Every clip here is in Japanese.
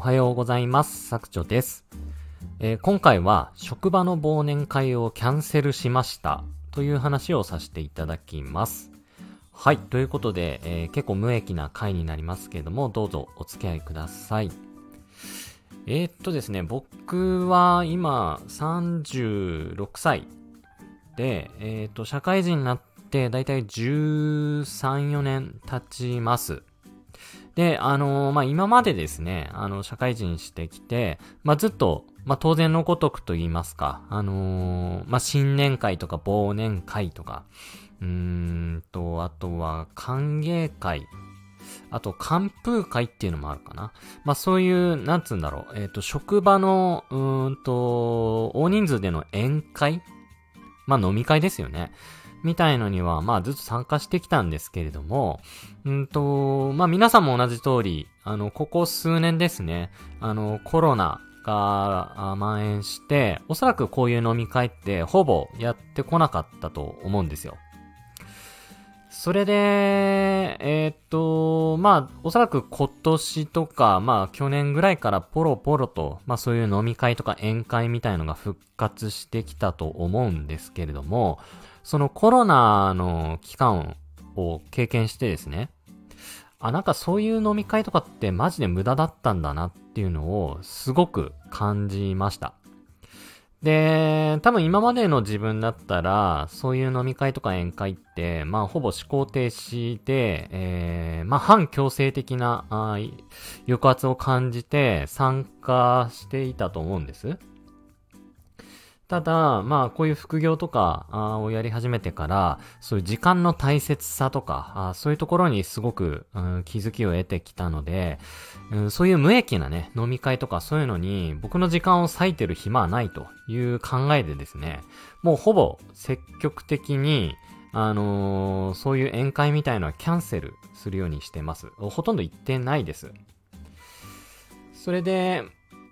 おはようございます。作長です、えー、今回は職場の忘年会をキャンセルしましたという話をさせていただきます。はい。ということで、えー、結構無益な回になりますけれども、どうぞお付き合いください。えー、っとですね、僕は今36歳で、えっと、社会人になってだいたい13、4年経ちます。で、あのー、まあ、今までですね、あの、社会人してきて、まあ、ずっと、まあ、当然のごとくと言いますか、あのー、まあ、新年会とか忘年会とか、うーんと、あとは歓迎会、あと、寒風会っていうのもあるかな。まあ、そういう、なんつうんだろう。えっ、ー、と、職場の、うーんと、大人数での宴会まあ、飲み会ですよね。みたいのには、まあずっと参加してきたんですけれども、うんと、まあ皆さんも同じ通り、あの、ここ数年ですね、あの、コロナが蔓延して、おそらくこういう飲み会ってほぼやってこなかったと思うんですよ。それで、えー、っと、まあ、おそらく今年とか、まあ、去年ぐらいからポロポロと、まあ、そういう飲み会とか宴会みたいのが復活してきたと思うんですけれども、そのコロナの期間を経験してですね、あ、なんかそういう飲み会とかってマジで無駄だったんだなっていうのをすごく感じました。で、多分今までの自分だったら、そういう飲み会とか宴会って、まあほぼ思考停止で、えー、まあ反強制的なあ抑圧を感じて参加していたと思うんです。ただ、まあ、こういう副業とかをやり始めてから、そういう時間の大切さとか、そういうところにすごく、うん、気づきを得てきたので、うん、そういう無益なね、飲み会とかそういうのに、僕の時間を割いてる暇はないという考えでですね、もうほぼ積極的に、あのー、そういう宴会みたいのはキャンセルするようにしてます。ほとんど行ってないです。それで、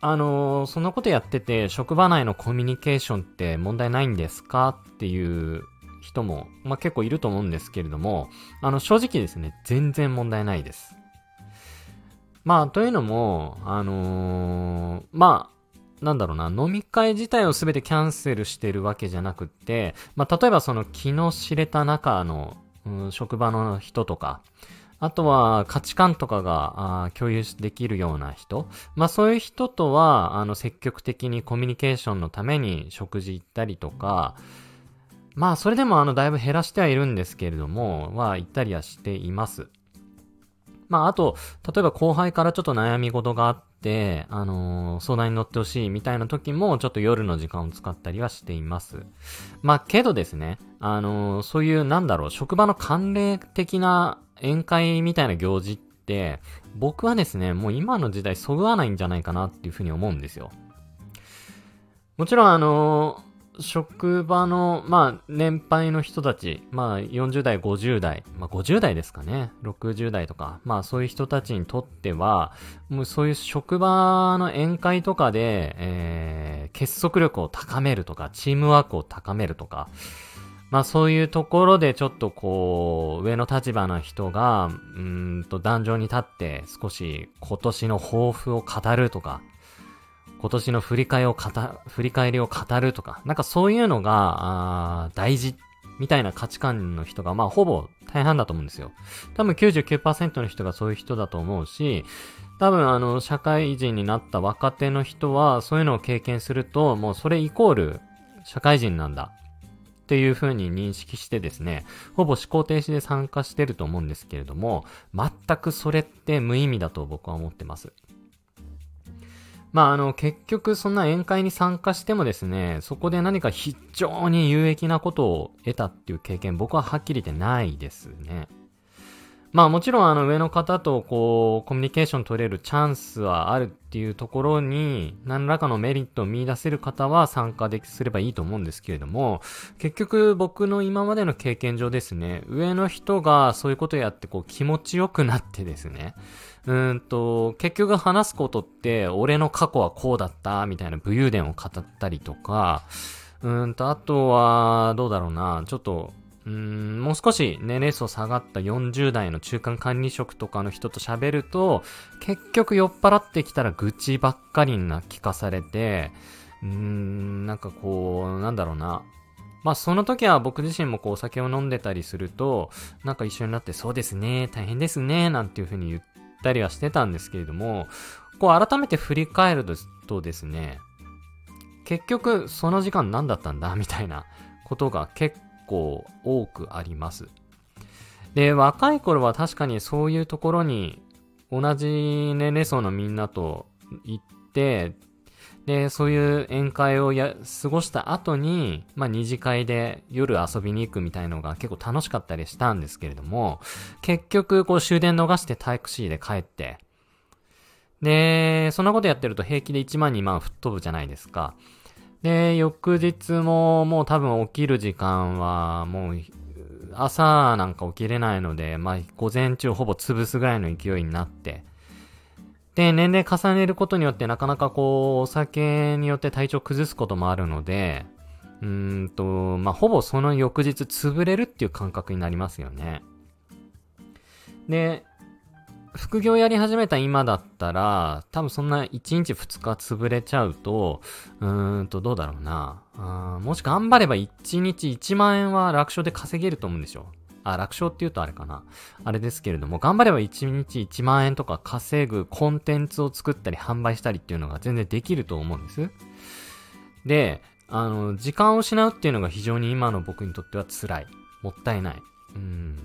あのー、そんなことやってて、職場内のコミュニケーションって問題ないんですかっていう人も、まあ、結構いると思うんですけれども、あの、正直ですね、全然問題ないです。まあ、というのも、あのー、まあ、なんだろうな、飲み会自体を全てキャンセルしてるわけじゃなくって、まあ、例えばその気の知れた中の、うん、職場の人とか、あとは価値観とかが共有できるような人。まあそういう人とは、あの積極的にコミュニケーションのために食事行ったりとか、まあそれでもあのだいぶ減らしてはいるんですけれども、は行ったりはしています。まああと、例えば後輩からちょっと悩み事があって、あのー、相談に乗ってほしいみたいな時も、ちょっと夜の時間を使ったりはしています。まあけどですね、あのー、そういうなんだろう、職場の慣例的な宴会みたいな行事って、僕はですね、もう今の時代そぐわないんじゃないかなっていうふうに思うんですよ。もちろんあの職場の、まあ、年配の人たち、まあ、40代、50代、まあ、50代ですかね。60代とか、まあ、そういう人たちにとっては、もうそういう職場の宴会とかで、えー、結束力を高めるとか、チームワークを高めるとか、まあそういうところでちょっとこう、上の立場の人が、うんと壇上に立って少し今年の抱負を語るとか、今年の振り返りを語、振り返りを語るとか、なんかそういうのが、大事みたいな価値観の人が、まあほぼ大半だと思うんですよ。多分99%の人がそういう人だと思うし、多分あの、社会人になった若手の人は、そういうのを経験すると、もうそれイコール、社会人なんだ。っていう風に認識してですね、ほぼ思考停止で参加してると思うんですけれども、全くそれって無意味だと僕は思ってます。まあ、あの、結局そんな宴会に参加してもですね、そこで何か非常に有益なことを得たっていう経験、僕ははっきり言ってないですね。まあもちろんあの上の方とこうコミュニケーション取れるチャンスはあるっていうところに何らかのメリットを見出せる方は参加できすればいいと思うんですけれども結局僕の今までの経験上ですね上の人がそういうことやってこう気持ちよくなってですねうんと結局話すことって俺の過去はこうだったみたいな武勇伝を語ったりとかうんとあとはどうだろうなちょっとうん、もう少し年齢層下がった40代の中間管理職とかの人と喋ると、結局酔っ払ってきたら愚痴ばっかりな聞かされて、うーん、なんかこう、なんだろうな。まあその時は僕自身もこうお酒を飲んでたりすると、なんか一緒になってそうですね、大変ですね、なんていう風に言ったりはしてたんですけれども、こう改めて振り返るとですね、結局その時間何だったんだみたいなことが結構多くあります。で、若い頃は確かにそういうところに同じ年齢層のみんなと行って、で、そういう宴会をや、過ごした後に、まあ、二次会で夜遊びに行くみたいのが結構楽しかったりしたんですけれども、結局、こう終電逃してタクシーで帰って、で、そんなことやってると平気で1万2万吹っ飛ぶじゃないですか。で、翌日ももう多分起きる時間はもう朝なんか起きれないので、まあ午前中ほぼ潰すぐらいの勢いになって、で、年齢重ねることによってなかなかこう、お酒によって体調崩すこともあるので、うんと、まあ、ほぼその翌日潰れるっていう感覚になりますよね。で、副業やり始めた今だったら、多分そんな1日2日潰れちゃうと、うーんと、どうだろうな。あもし頑張れば1日1万円は楽勝で稼げると思うんですよ。あ、楽勝って言うとあれかな。あれですけれども、頑張れば1日1万円とか稼ぐコンテンツを作ったり販売したりっていうのが全然できると思うんです。で、あの、時間を失うっていうのが非常に今の僕にとっては辛い。もったいない。うん。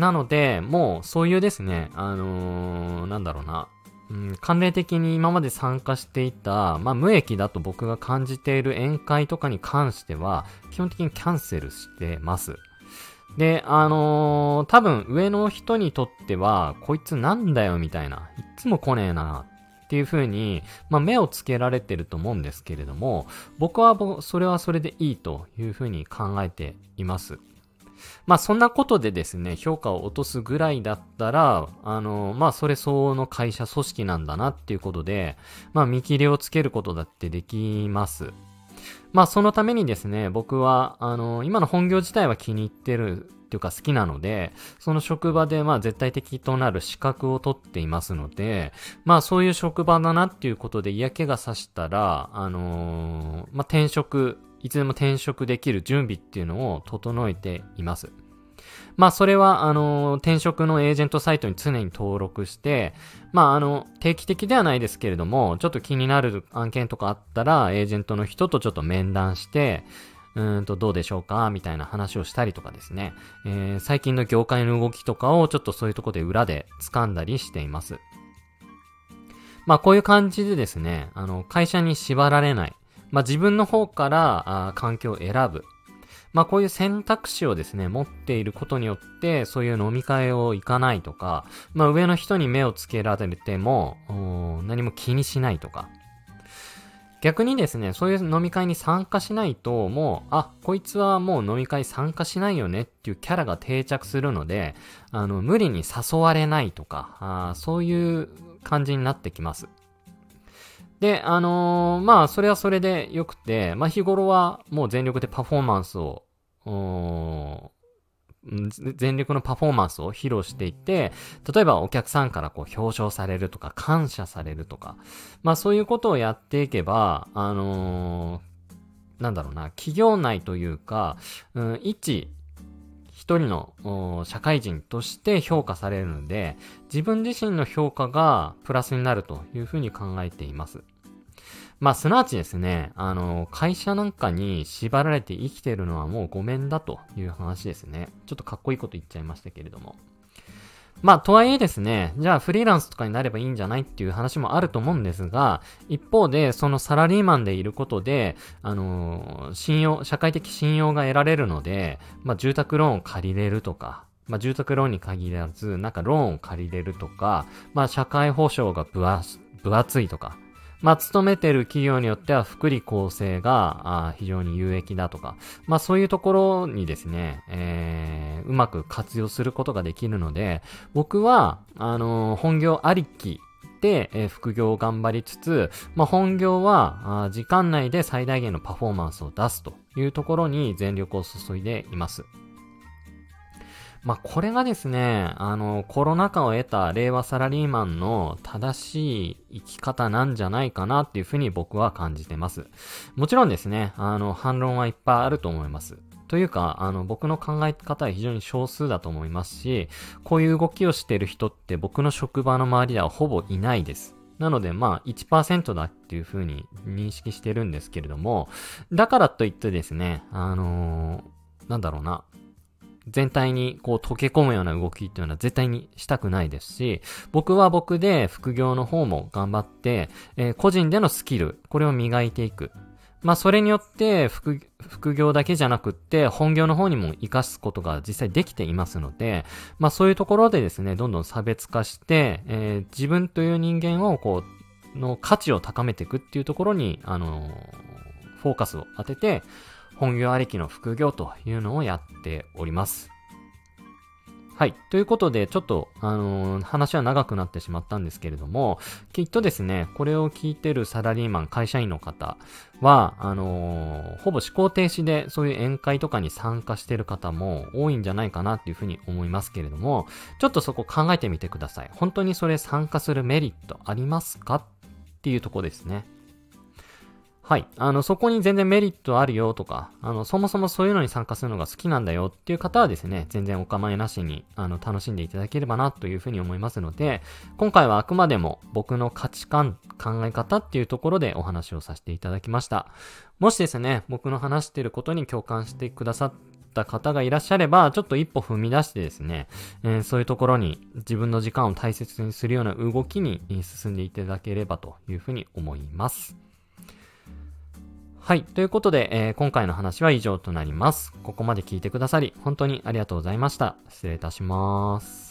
なので、もうそういうですね、あのー、なんだろうな。うん、関連的に今まで参加していた、まあ、無益だと僕が感じている宴会とかに関しては、基本的にキャンセルしてます。で、あのー、多分上の人にとっては、こいつなんだよみたいな、いつも来ねえなっていう風に、まあ、目をつけられてると思うんですけれども、僕はそれはそれでいいという風に考えています。まあそんなことでですね、評価を落とすぐらいだったら、あの、まあそれ相応の会社組織なんだなっていうことで、まあ見切りをつけることだってできます。まあそのためにですね、僕は、あの、今の本業自体は気に入ってるっていうか好きなので、その職場でまあ絶対的となる資格を取っていますので、まあそういう職場だなっていうことで嫌気がさしたら、あのー、まあ転職、いつでも転職できる準備っていうのを整えています。まあそれは、あの、転職のエージェントサイトに常に登録して、まああの、定期的ではないですけれども、ちょっと気になる案件とかあったら、エージェントの人とちょっと面談して、うんとどうでしょうかみたいな話をしたりとかですね、えー、最近の業界の動きとかをちょっとそういうとこで裏で掴んだりしています。まあこういう感じでですね、あの、会社に縛られない。まあ自分の方からあ環境を選ぶ。まあこういう選択肢をですね、持っていることによって、そういう飲み会を行かないとか、まあ上の人に目をつけられても、何も気にしないとか。逆にですね、そういう飲み会に参加しないと、もう、あ、こいつはもう飲み会参加しないよねっていうキャラが定着するので、あの、無理に誘われないとか、あそういう感じになってきます。で、あのー、まあ、それはそれで良くて、まあ、日頃はもう全力でパフォーマンスを、全力のパフォーマンスを披露していって、例えばお客さんからこう表彰されるとか感謝されるとか、まあそういうことをやっていけば、あのー、なんだろうな、企業内というか、うん、一、一人の社会人として評価されるので、自分自身の評価がプラスになるというふうに考えています。まあ、すなわちですね、あの、会社なんかに縛られて生きてるのはもうごめんだという話ですね。ちょっとかっこいいこと言っちゃいましたけれども。まあ、とはいえですね、じゃあフリーランスとかになればいいんじゃないっていう話もあると思うんですが、一方で、そのサラリーマンでいることで、あのー、信用、社会的信用が得られるので、まあ、住宅ローンを借りれるとか、まあ、住宅ローンに限らず、なんかローンを借りれるとか、まあ、社会保障が分厚いとか、まあ、勤めてる企業によっては福利厚生が非常に有益だとか、まあ、そういうところにですね、えー、うまく活用することができるので、僕は、あのー、本業ありきで、えー、副業を頑張りつつ、まあ、本業はあ時間内で最大限のパフォーマンスを出すというところに全力を注いでいます。まあ、これがですね、あの、コロナ禍を得た令和サラリーマンの正しい生き方なんじゃないかなっていうふうに僕は感じてます。もちろんですね、あの、反論はいっぱいあると思います。というか、あの、僕の考え方は非常に少数だと思いますし、こういう動きをしている人って僕の職場の周りではほぼいないです。なので、まあ、1%だっていう風に認識してるんですけれども、だからといってですね、あのー、なんだろうな、全体にこう溶け込むような動きっていうのは絶対にしたくないですし、僕は僕で副業の方も頑張って、えー、個人でのスキル、これを磨いていく。まあ、それによって副、副業だけじゃなくって、本業の方にも活かすことが実際できていますので、まあ、そういうところでですね、どんどん差別化して、えー、自分という人間を、こう、の価値を高めていくっていうところに、あのー、フォーカスを当てて、本業ありきの副業というのをやっております。はい。ということで、ちょっと、あのー、話は長くなってしまったんですけれども、きっとですね、これを聞いてるサラリーマン、会社員の方は、あのー、ほぼ思考停止でそういう宴会とかに参加してる方も多いんじゃないかなっていうふうに思いますけれども、ちょっとそこ考えてみてください。本当にそれ参加するメリットありますか？っていうとこですね。はい。あの、そこに全然メリットあるよとか、あの、そもそもそういうのに参加するのが好きなんだよっていう方はですね、全然お構いなしに、あの、楽しんでいただければなというふうに思いますので、今回はあくまでも僕の価値観、考え方っていうところでお話をさせていただきました。もしですね、僕の話していることに共感してくださった方がいらっしゃれば、ちょっと一歩踏み出してですね、えー、そういうところに自分の時間を大切にするような動きに進んでいただければというふうに思います。はい。ということで、えー、今回の話は以上となります。ここまで聞いてくださり、本当にありがとうございました。失礼いたします。